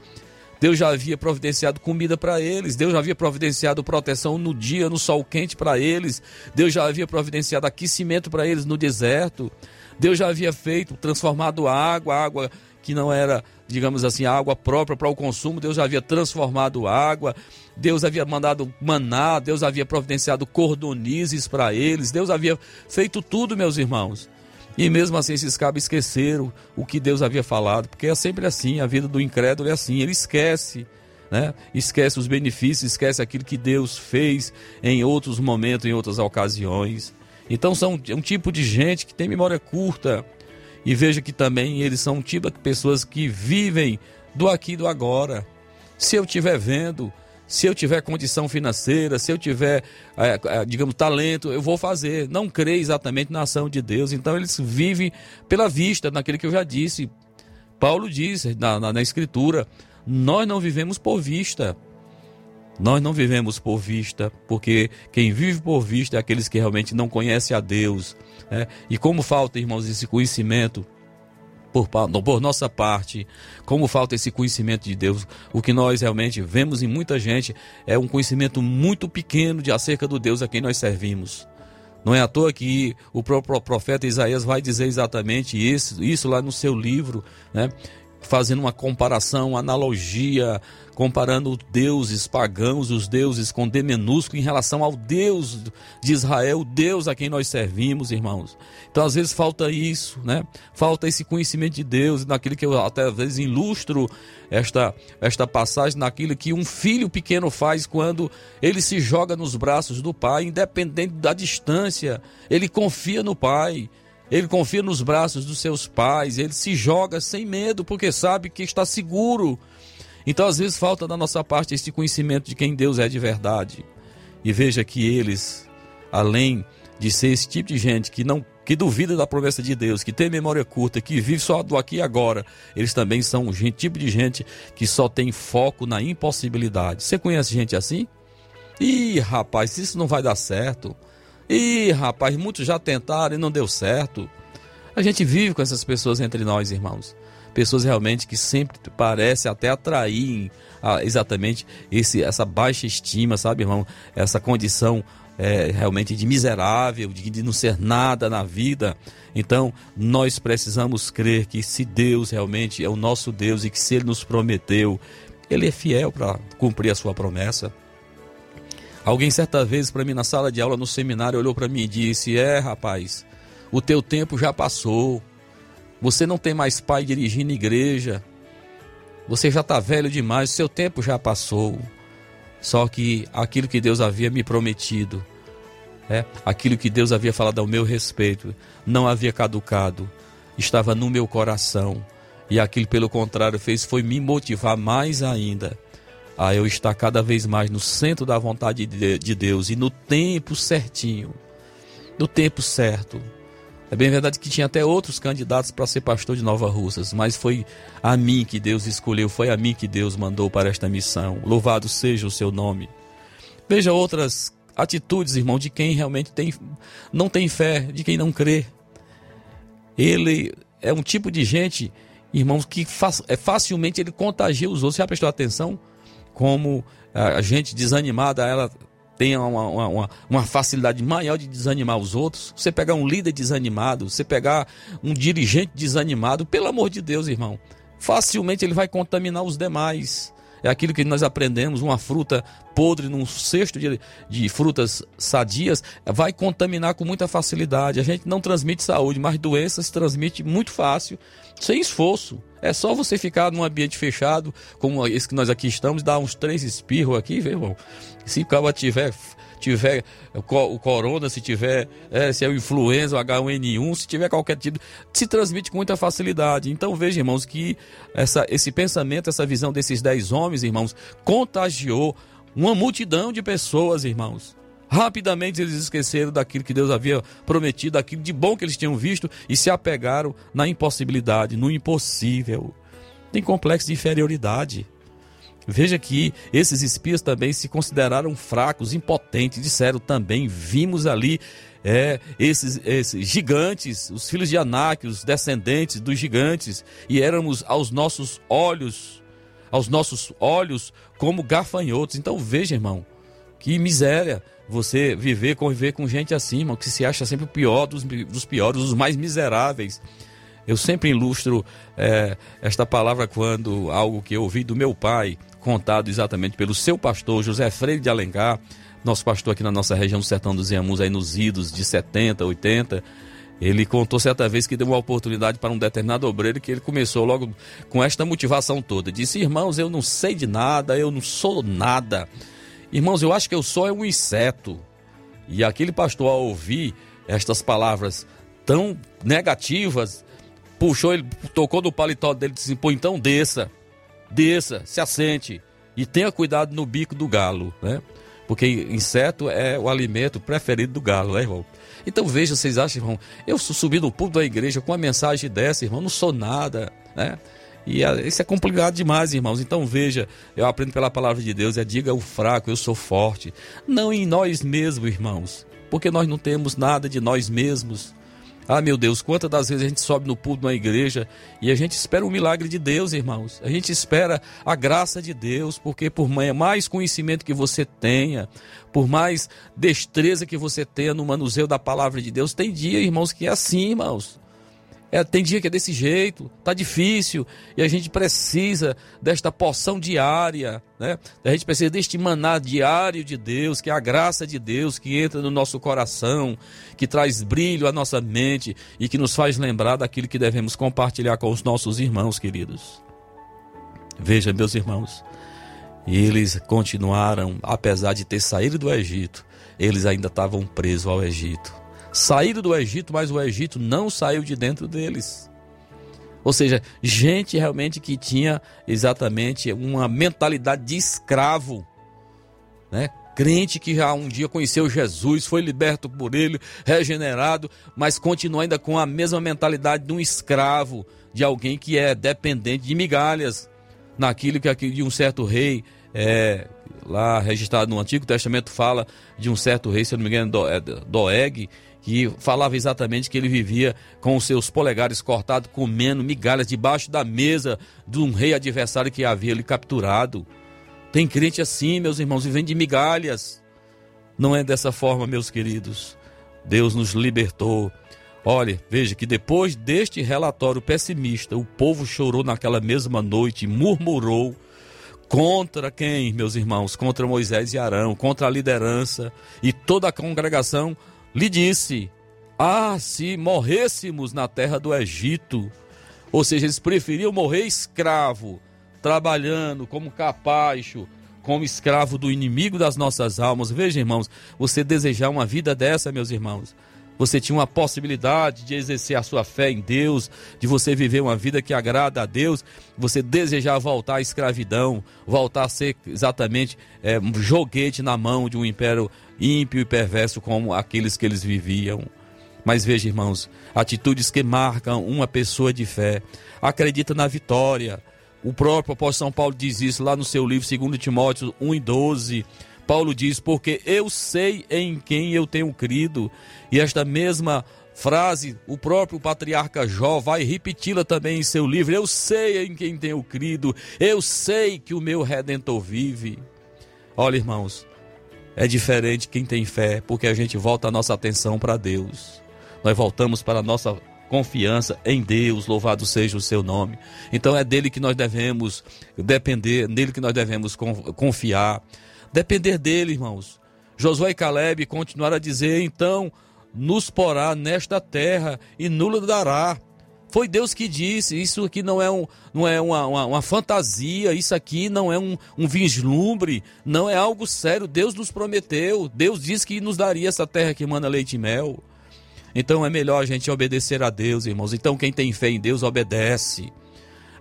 Deus já havia providenciado comida para eles, Deus já havia providenciado proteção no dia, no sol quente para eles, Deus já havia providenciado aquecimento para eles no deserto, Deus já havia feito, transformado água, água que não era, digamos assim, água própria para o consumo, Deus já havia transformado água, Deus havia mandado maná, Deus havia providenciado cordonizes para eles, Deus havia feito tudo, meus irmãos. E mesmo assim esses cabos esqueceram o que Deus havia falado, porque é sempre assim, a vida do incrédulo é assim, ele esquece, né? Esquece os benefícios, esquece aquilo que Deus fez em outros momentos, em outras ocasiões. Então são um tipo de gente que tem memória curta. E veja que também eles são um tipo de pessoas que vivem do aqui e do agora. Se eu estiver vendo se eu tiver condição financeira, se eu tiver, é, é, digamos, talento, eu vou fazer. Não crê exatamente na ação de Deus. Então eles vivem pela vista, naquilo que eu já disse. Paulo diz na, na, na Escritura: nós não vivemos por vista. Nós não vivemos por vista, porque quem vive por vista é aqueles que realmente não conhecem a Deus. Né? E como falta, irmãos, esse conhecimento por, por nossa parte, como falta esse conhecimento de Deus, o que nós realmente vemos em muita gente é um conhecimento muito pequeno de acerca do Deus a quem nós servimos. Não é à toa que o próprio profeta Isaías vai dizer exatamente isso, isso lá no seu livro, né? fazendo uma comparação, uma analogia, comparando deuses pagãos, os deuses com D minúsculo em relação ao Deus de Israel, Deus a quem nós servimos, irmãos. Então, às vezes falta isso, né? Falta esse conhecimento de Deus, naquilo que eu até às vezes ilustro esta esta passagem naquilo que um filho pequeno faz quando ele se joga nos braços do pai, independente da distância, ele confia no pai. Ele confia nos braços dos seus pais, ele se joga sem medo, porque sabe que está seguro. Então, às vezes, falta da nossa parte esse conhecimento de quem Deus é de verdade. E veja que eles, além de ser esse tipo de gente que não que duvida da promessa de Deus, que tem memória curta, que vive só do aqui e agora, eles também são um tipo de gente que só tem foco na impossibilidade. Você conhece gente assim? Ih, rapaz, isso não vai dar certo. Ih, rapaz, muitos já tentaram e não deu certo. A gente vive com essas pessoas entre nós, irmãos. Pessoas realmente que sempre parecem até atrair ah, exatamente esse, essa baixa estima, sabe, irmão? Essa condição é, realmente de miserável, de, de não ser nada na vida. Então, nós precisamos crer que se Deus realmente é o nosso Deus e que se Ele nos prometeu, Ele é fiel para cumprir a sua promessa. Alguém certa vez para mim na sala de aula no seminário olhou para mim e disse: "É, rapaz, o teu tempo já passou. Você não tem mais pai dirigindo igreja. Você já está velho demais, seu tempo já passou." Só que aquilo que Deus havia me prometido, é, aquilo que Deus havia falado ao meu respeito, não havia caducado, estava no meu coração. E aquilo, pelo contrário, fez foi me motivar mais ainda a eu estar cada vez mais no centro da vontade de Deus e no tempo certinho, no tempo certo. É bem verdade que tinha até outros candidatos para ser pastor de Nova Russas, mas foi a mim que Deus escolheu, foi a mim que Deus mandou para esta missão. Louvado seja o seu nome. Veja outras atitudes, irmão, de quem realmente tem, não tem fé, de quem não crê. Ele é um tipo de gente, irmãos, que é, facilmente ele contagia os outros. Já prestou atenção como a gente desanimada, ela tenha uma, uma, uma, facilidade maior de desanimar os outros. Você pegar um líder desanimado, você pegar um dirigente desanimado, pelo amor de Deus, irmão, facilmente ele vai contaminar os demais. É aquilo que nós aprendemos: uma fruta podre num cesto de, de frutas sadias vai contaminar com muita facilidade. A gente não transmite saúde, mas doença se transmite muito fácil, sem esforço. É só você ficar num ambiente fechado, como esse que nós aqui estamos, dar uns três espirros aqui, viu, irmão? Se o cara tiver tiver o corona, se tiver é, se é o influenza, o H1N1, se tiver qualquer tipo, se transmite com muita facilidade. Então veja, irmãos, que essa, esse pensamento, essa visão desses dez homens, irmãos, contagiou uma multidão de pessoas, irmãos. Rapidamente eles esqueceram daquilo que Deus havia prometido, daquilo de bom que eles tinham visto e se apegaram na impossibilidade, no impossível. Tem complexo de inferioridade. Veja que esses espias também se consideraram fracos, impotentes, disseram também, vimos ali é, esses, esses gigantes, os filhos de Anak, os descendentes dos gigantes, e éramos aos nossos olhos, aos nossos olhos como gafanhotos. Então veja, irmão, que miséria você viver, conviver com gente assim, irmão, que se acha sempre o pior dos, dos piores, os mais miseráveis. Eu sempre ilustro é, esta palavra quando algo que eu ouvi do meu pai, contado exatamente pelo seu pastor José Freire de Alencar, nosso pastor aqui na nossa região do Sertão dos Iamus, aí nos idos de 70, 80. Ele contou certa vez que deu uma oportunidade para um determinado obreiro que ele começou logo com esta motivação toda. Disse: Irmãos, eu não sei de nada, eu não sou nada. Irmãos, eu acho que eu sou um inseto. E aquele pastor, ao ouvir estas palavras tão negativas, puxou ele, tocou no paletó dele e disse: Pô, então desça desça, se assente e tenha cuidado no bico do galo, né? Porque inseto é o alimento preferido do galo, né, irmão? Então veja, vocês acham, irmão, eu subi no púlpito da igreja com uma mensagem dessa, irmão, não sou nada, né? E isso é complicado demais, irmãos. Então veja, eu aprendo pela palavra de Deus, é diga o fraco, eu sou forte. Não em nós mesmos, irmãos, porque nós não temos nada de nós mesmos. Ah, meu Deus, quantas das vezes a gente sobe no púlpito na igreja e a gente espera o milagre de Deus, irmãos. A gente espera a graça de Deus, porque por mais conhecimento que você tenha, por mais destreza que você tenha no manuseio da palavra de Deus, tem dia, irmãos, que é assim, irmãos. É, tem dia que é desse jeito, tá difícil, e a gente precisa desta porção diária, né? A gente precisa deste maná diário de Deus, que é a graça de Deus que entra no nosso coração, que traz brilho à nossa mente e que nos faz lembrar daquilo que devemos compartilhar com os nossos irmãos queridos. Veja, meus irmãos, eles continuaram, apesar de ter saído do Egito, eles ainda estavam presos ao Egito saíram do Egito, mas o Egito não saiu de dentro deles. Ou seja, gente realmente que tinha exatamente uma mentalidade de escravo, né? Crente que já um dia conheceu Jesus, foi liberto por ele, regenerado, mas continua ainda com a mesma mentalidade de um escravo, de alguém que é dependente de migalhas, naquilo que de um certo rei, é, lá registrado no Antigo Testamento, fala de um certo rei, se eu não me engano, é Doeg, que falava exatamente que ele vivia com os seus polegares cortados, comendo migalhas debaixo da mesa de um rei adversário que havia lhe capturado. Tem crente assim, meus irmãos, vivendo de migalhas. Não é dessa forma, meus queridos. Deus nos libertou. Olha, veja que depois deste relatório pessimista, o povo chorou naquela mesma noite, murmurou contra quem, meus irmãos? Contra Moisés e Arão, contra a liderança. E toda a congregação lhe disse: Ah, se morrêssemos na terra do Egito. Ou seja, eles preferiam morrer escravo trabalhando como capacho, como escravo do inimigo das nossas almas. Veja, irmãos, você desejar uma vida dessa, meus irmãos. Você tinha uma possibilidade de exercer a sua fé em Deus, de você viver uma vida que agrada a Deus, você desejar voltar à escravidão, voltar a ser exatamente é, um joguete na mão de um império ímpio e perverso como aqueles que eles viviam. Mas veja, irmãos, atitudes que marcam uma pessoa de fé. Acredita na vitória, o próprio apóstolo São Paulo diz isso lá no seu livro, 2 Timóteo 1 e 12. Paulo diz: Porque eu sei em quem eu tenho crido. E esta mesma frase, o próprio patriarca Jó vai repeti-la também em seu livro: Eu sei em quem tenho crido, eu sei que o meu redentor vive. Olha, irmãos, é diferente quem tem fé, porque a gente volta a nossa atenção para Deus. Nós voltamos para a nossa confiança em Deus, louvado seja o seu nome. Então é dele que nós devemos depender, nele que nós devemos confiar. Depender dele, irmãos. Josué e Caleb continuaram a dizer: então nos porá nesta terra e nulo dará. Foi Deus que disse, isso aqui não é, um, não é uma, uma, uma fantasia, isso aqui não é um, um vislumbre, não é algo sério. Deus nos prometeu, Deus disse que nos daria essa terra que manda leite e mel. Então é melhor a gente obedecer a Deus, irmãos. Então quem tem fé em Deus obedece.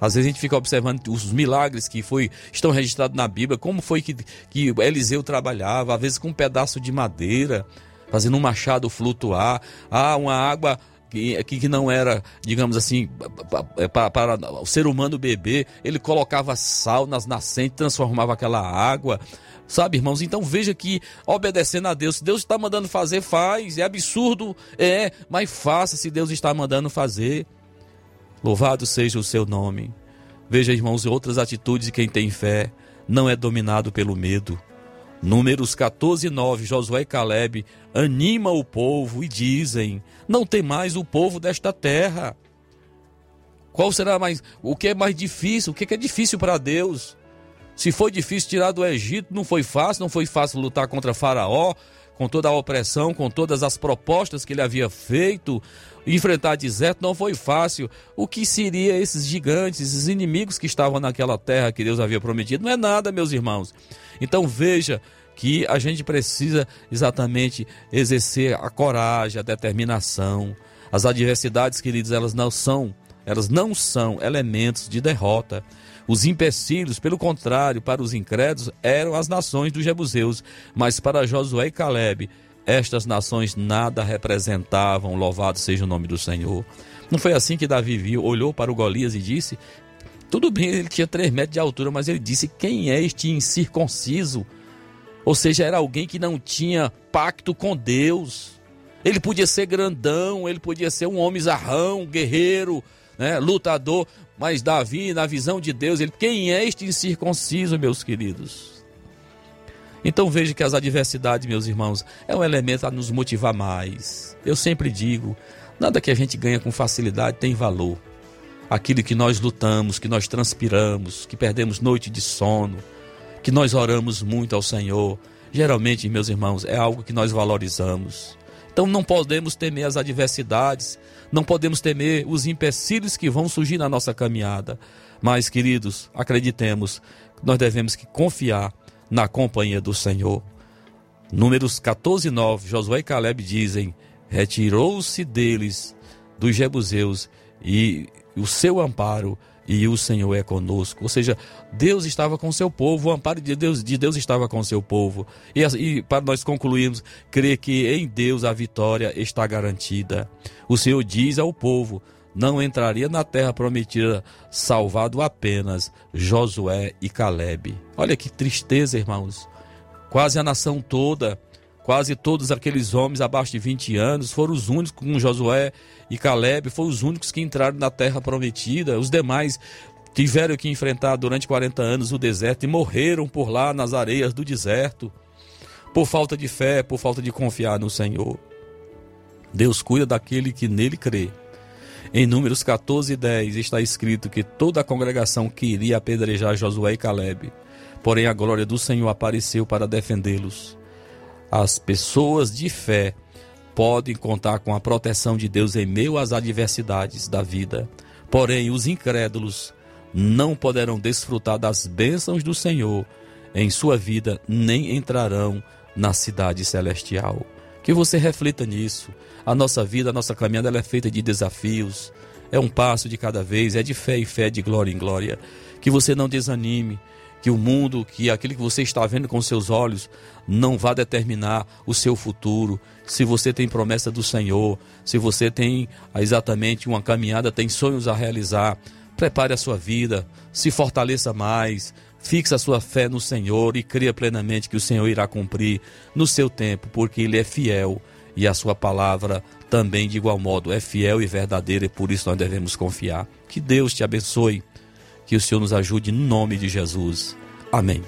Às vezes a gente fica observando os milagres que foi, estão registrados na Bíblia, como foi que, que Eliseu trabalhava, às vezes com um pedaço de madeira, fazendo um machado flutuar, ah, uma água que, que não era, digamos assim, para, para o ser humano beber, ele colocava sal nas nascentes, transformava aquela água. Sabe, irmãos? Então veja que obedecendo a Deus, se Deus está mandando fazer, faz. É absurdo, é, mas faça se Deus está mandando fazer. Louvado seja o seu nome. Veja, irmãos, outras atitudes de quem tem fé não é dominado pelo medo. Números 14 e 9, Josué e Caleb animam o povo e dizem: Não tem mais o povo desta terra. Qual será mais? O que é mais difícil? O que é difícil para Deus? Se foi difícil tirar do Egito, não foi fácil, não foi fácil lutar contra Faraó, com toda a opressão, com todas as propostas que ele havia feito, enfrentar deserto não foi fácil. O que seria esses gigantes, esses inimigos que estavam naquela terra que Deus havia prometido? Não é nada, meus irmãos. Então veja que a gente precisa exatamente exercer a coragem, a determinação. As adversidades, queridos, elas não são, elas não são elementos de derrota. Os empecilhos, pelo contrário, para os incrédulos, eram as nações dos jebuseus, mas para Josué e Caleb, estas nações nada representavam, louvado seja o nome do Senhor. Não foi assim que Davi viu, olhou para o Golias e disse: Tudo bem, ele tinha três metros de altura, mas ele disse: Quem é este incircunciso? Ou seja, era alguém que não tinha pacto com Deus. Ele podia ser grandão, ele podia ser um homem zarrão, guerreiro, né, lutador, mas Davi, na visão de Deus, ele, quem é este incircunciso, meus queridos? Então veja que as adversidades, meus irmãos, é um elemento a nos motivar mais. Eu sempre digo, nada que a gente ganha com facilidade tem valor. Aquilo que nós lutamos, que nós transpiramos, que perdemos noite de sono, que nós oramos muito ao Senhor, geralmente, meus irmãos, é algo que nós valorizamos. Então não podemos temer as adversidades, não podemos temer os empecilhos que vão surgir na nossa caminhada. Mas, queridos, acreditemos, nós devemos que confiar na companhia do Senhor. Números 14 e 9, Josué e Caleb dizem: Retirou-se deles dos Jebuseus e o seu amparo e o Senhor é conosco. Ou seja, Deus estava com seu povo, o amparo de Deus, de Deus estava com seu povo. E, e para nós concluirmos, crer que em Deus a vitória está garantida. O Senhor diz ao povo: não entraria na terra prometida, salvado apenas Josué e Caleb. Olha que tristeza, irmãos. Quase a nação toda, quase todos aqueles homens abaixo de 20 anos, foram os únicos, com Josué e Caleb, foram os únicos que entraram na terra prometida. Os demais tiveram que enfrentar durante 40 anos o deserto e morreram por lá nas areias do deserto, por falta de fé, por falta de confiar no Senhor. Deus cuida daquele que nele crê. Em Números 14 e 10 está escrito que toda a congregação queria apedrejar Josué e Caleb, porém a glória do Senhor apareceu para defendê-los. As pessoas de fé podem contar com a proteção de Deus em meio às adversidades da vida, porém os incrédulos não poderão desfrutar das bênçãos do Senhor em sua vida, nem entrarão na cidade celestial. Que você reflita nisso. A nossa vida, a nossa caminhada, ela é feita de desafios. É um passo de cada vez, é de fé em fé, de glória em glória. Que você não desanime, que o mundo, que aquilo que você está vendo com seus olhos, não vá determinar o seu futuro. Se você tem promessa do Senhor, se você tem exatamente uma caminhada, tem sonhos a realizar, prepare a sua vida, se fortaleça mais, fixe a sua fé no Senhor e creia plenamente que o Senhor irá cumprir no seu tempo, porque Ele é fiel e a sua palavra também de igual modo é fiel e verdadeira e por isso nós devemos confiar. Que Deus te abençoe, que o Senhor nos ajude no nome de Jesus. Amém.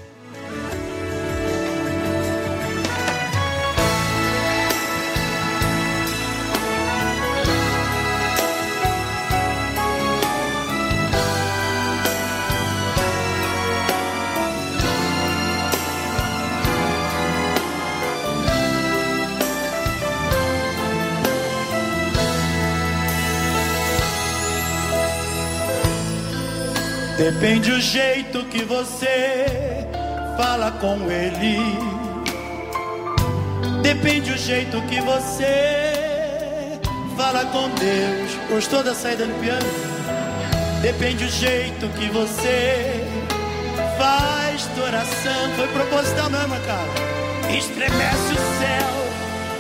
Depende o jeito que você fala com ele. Depende o jeito que você fala com Deus. Gostou da saída do piano? Depende o jeito que você faz tua oração. Foi proposital mesmo, cara. Estremece o céu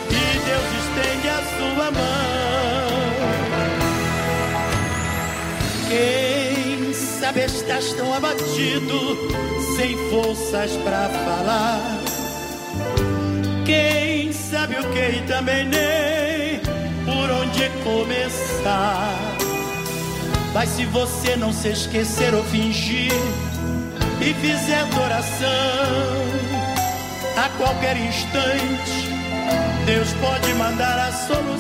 e Deus estende a sua mão. Quem sabe estás tão abatido, sem forças para falar. Quem sabe o que e também nem por onde começar. Mas se você não se esquecer ou fingir e fizer adoração, a qualquer instante, Deus pode mandar a solução.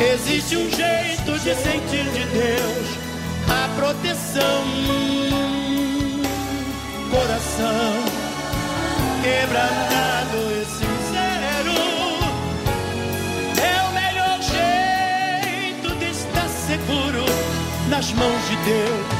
Existe um jeito de sentir de Deus a proteção. Coração quebrantado e sincero é o melhor jeito de estar seguro nas mãos de Deus.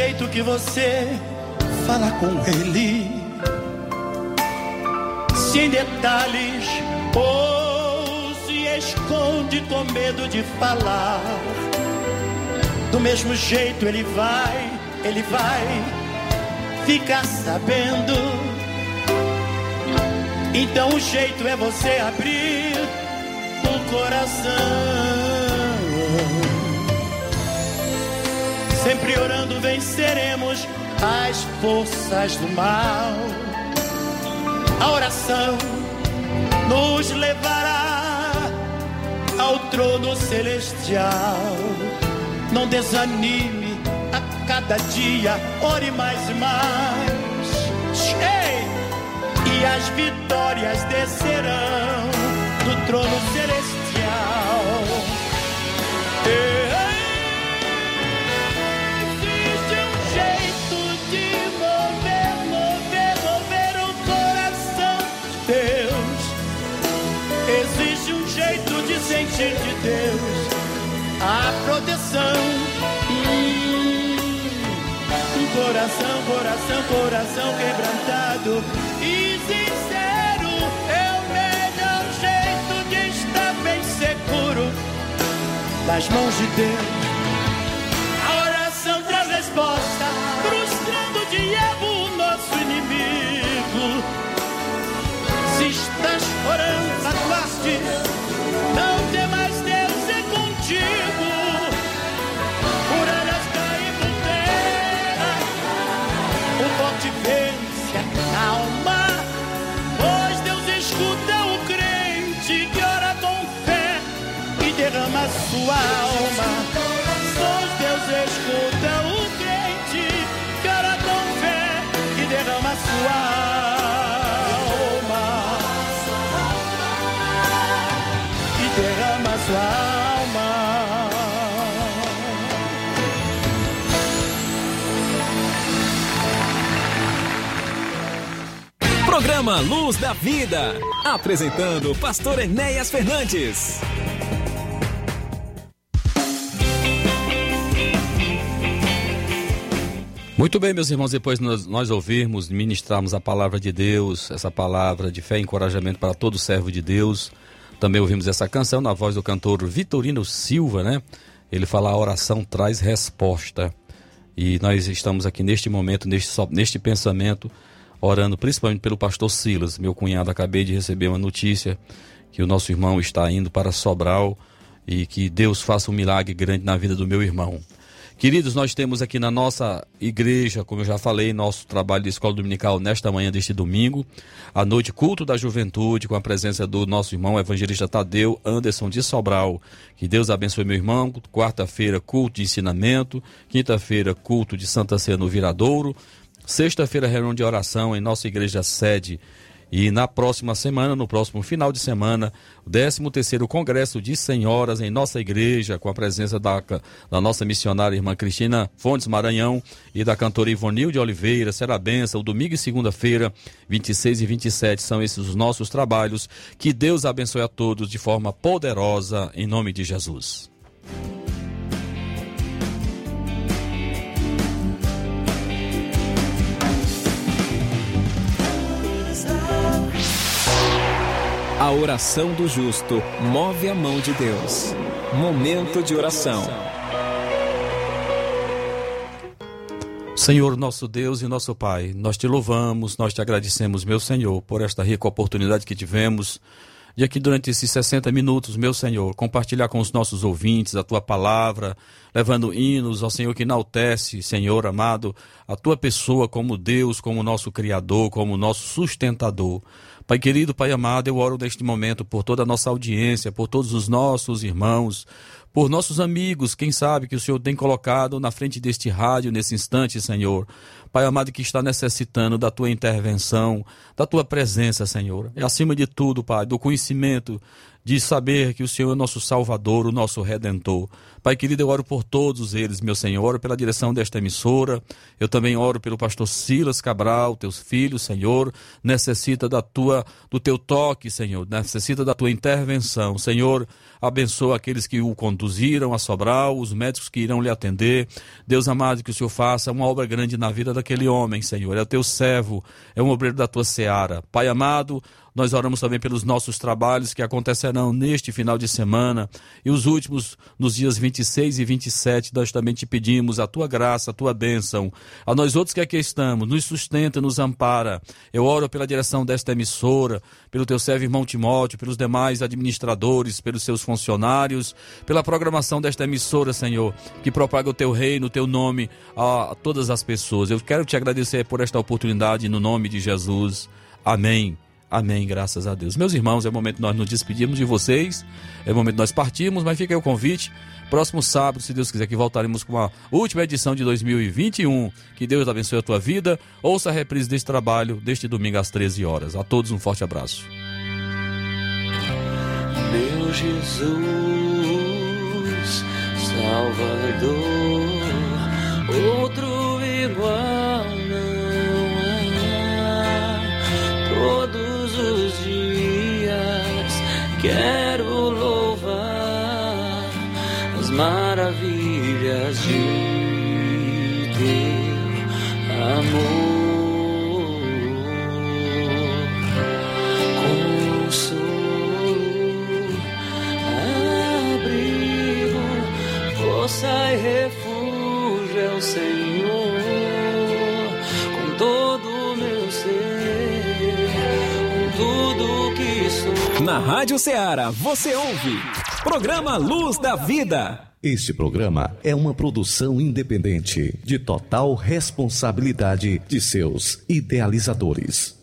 Jeito que você fala com ele. Se em detalhes ou se esconde com medo de falar. Do mesmo jeito ele vai, ele vai ficar sabendo. Então o jeito é você abrir o coração. Venceremos as forças do mal. A oração nos levará ao trono celestial. Não desanime a cada dia, ore mais e mais. Ei! E as vitórias descerão do trono celestial. Jeito de sentir de Deus a proteção. Um coração, coração, coração quebrantado e sincero é o melhor jeito de estar bem seguro nas mãos de Deus. A oração traz resposta, frustrando o diabo, nosso inimigo. Se estás orando, aguarde, Programa Luz da Vida. Apresentando Pastor Enéas Fernandes. Muito bem, meus irmãos, depois nós, nós ouvirmos, ministrarmos a palavra de Deus, essa palavra de fé e encorajamento para todo servo de Deus. Também ouvimos essa canção na voz do cantor Vitorino Silva, né? Ele fala: a oração traz resposta. E nós estamos aqui neste momento, neste, neste pensamento, orando principalmente pelo pastor Silas, meu cunhado. Acabei de receber uma notícia que o nosso irmão está indo para Sobral e que Deus faça um milagre grande na vida do meu irmão. Queridos, nós temos aqui na nossa igreja, como eu já falei, nosso trabalho de escola dominical nesta manhã deste domingo, à noite, culto da juventude, com a presença do nosso irmão evangelista Tadeu Anderson de Sobral. Que Deus abençoe meu irmão. Quarta-feira, culto de ensinamento. Quinta-feira, culto de Santa Ceia no Viradouro. Sexta-feira, reunião de oração em nossa igreja sede. E na próxima semana, no próximo final de semana, o 13º Congresso de Senhoras em nossa igreja, com a presença da, da nossa missionária irmã Cristina Fontes Maranhão e da cantora Ivonil de Oliveira, será benção, domingo e segunda-feira, 26 e 27, são esses os nossos trabalhos. Que Deus abençoe a todos de forma poderosa, em nome de Jesus. A oração do justo move a mão de Deus. Momento de oração. Senhor, nosso Deus e nosso Pai, nós te louvamos, nós te agradecemos, meu Senhor, por esta rica oportunidade que tivemos de aqui durante esses 60 minutos, meu Senhor, compartilhar com os nossos ouvintes a tua palavra, levando hinos ao Senhor que enaltece, Senhor amado, a tua pessoa como Deus, como nosso Criador, como nosso sustentador. Pai querido, Pai amado, eu oro neste momento por toda a nossa audiência, por todos os nossos irmãos, por nossos amigos, quem sabe que o Senhor tem colocado na frente deste rádio nesse instante, Senhor. Pai amado, que está necessitando da tua intervenção, da tua presença, Senhor. E acima de tudo, Pai, do conhecimento de saber que o Senhor é nosso Salvador, o nosso Redentor. Pai querido, eu oro por todos eles, meu Senhor, pela direção desta emissora. Eu também oro pelo pastor Silas Cabral, teus filhos, Senhor. Necessita da tua, do teu toque, Senhor. Necessita da tua intervenção. Senhor, abençoa aqueles que o conduziram a Sobral, os médicos que irão lhe atender. Deus amado, que o Senhor faça uma obra grande na vida daquele homem, Senhor. É o teu servo, é um obreiro da tua seara. Pai amado, Nós oramos também pelos nossos trabalhos que acontecerão neste final de semana e os últimos nos dias 26 e 27. Nós também te pedimos a tua graça, a tua bênção. A nós outros que aqui estamos, nos sustenta, nos ampara. Eu oro pela direção desta emissora, pelo teu servo irmão Timóteo, pelos demais administradores, pelos seus funcionários, pela programação desta emissora, Senhor, que propaga o teu reino, o teu nome a todas as pessoas. Eu quero te agradecer por esta oportunidade no nome de Jesus. Amém. Amém, graças a Deus. Meus irmãos, é o momento nós nos despedirmos de vocês, é o momento nós partirmos, mas fica aí o convite. Próximo sábado, se Deus quiser, que voltaremos com a última edição de 2021. Que Deus abençoe a tua vida. Ouça a reprise deste trabalho deste domingo às 13 horas. A todos um forte abraço. Meu Jesus, Salvador, outro igual todos os dias quero louvar as maravilhas de teu amor. Consolo, abrigo, força e refúgio é o Senhor. Com todo Na Rádio Ceará, você ouve. Programa Luz da Vida. Este programa é uma produção independente, de total responsabilidade de seus idealizadores.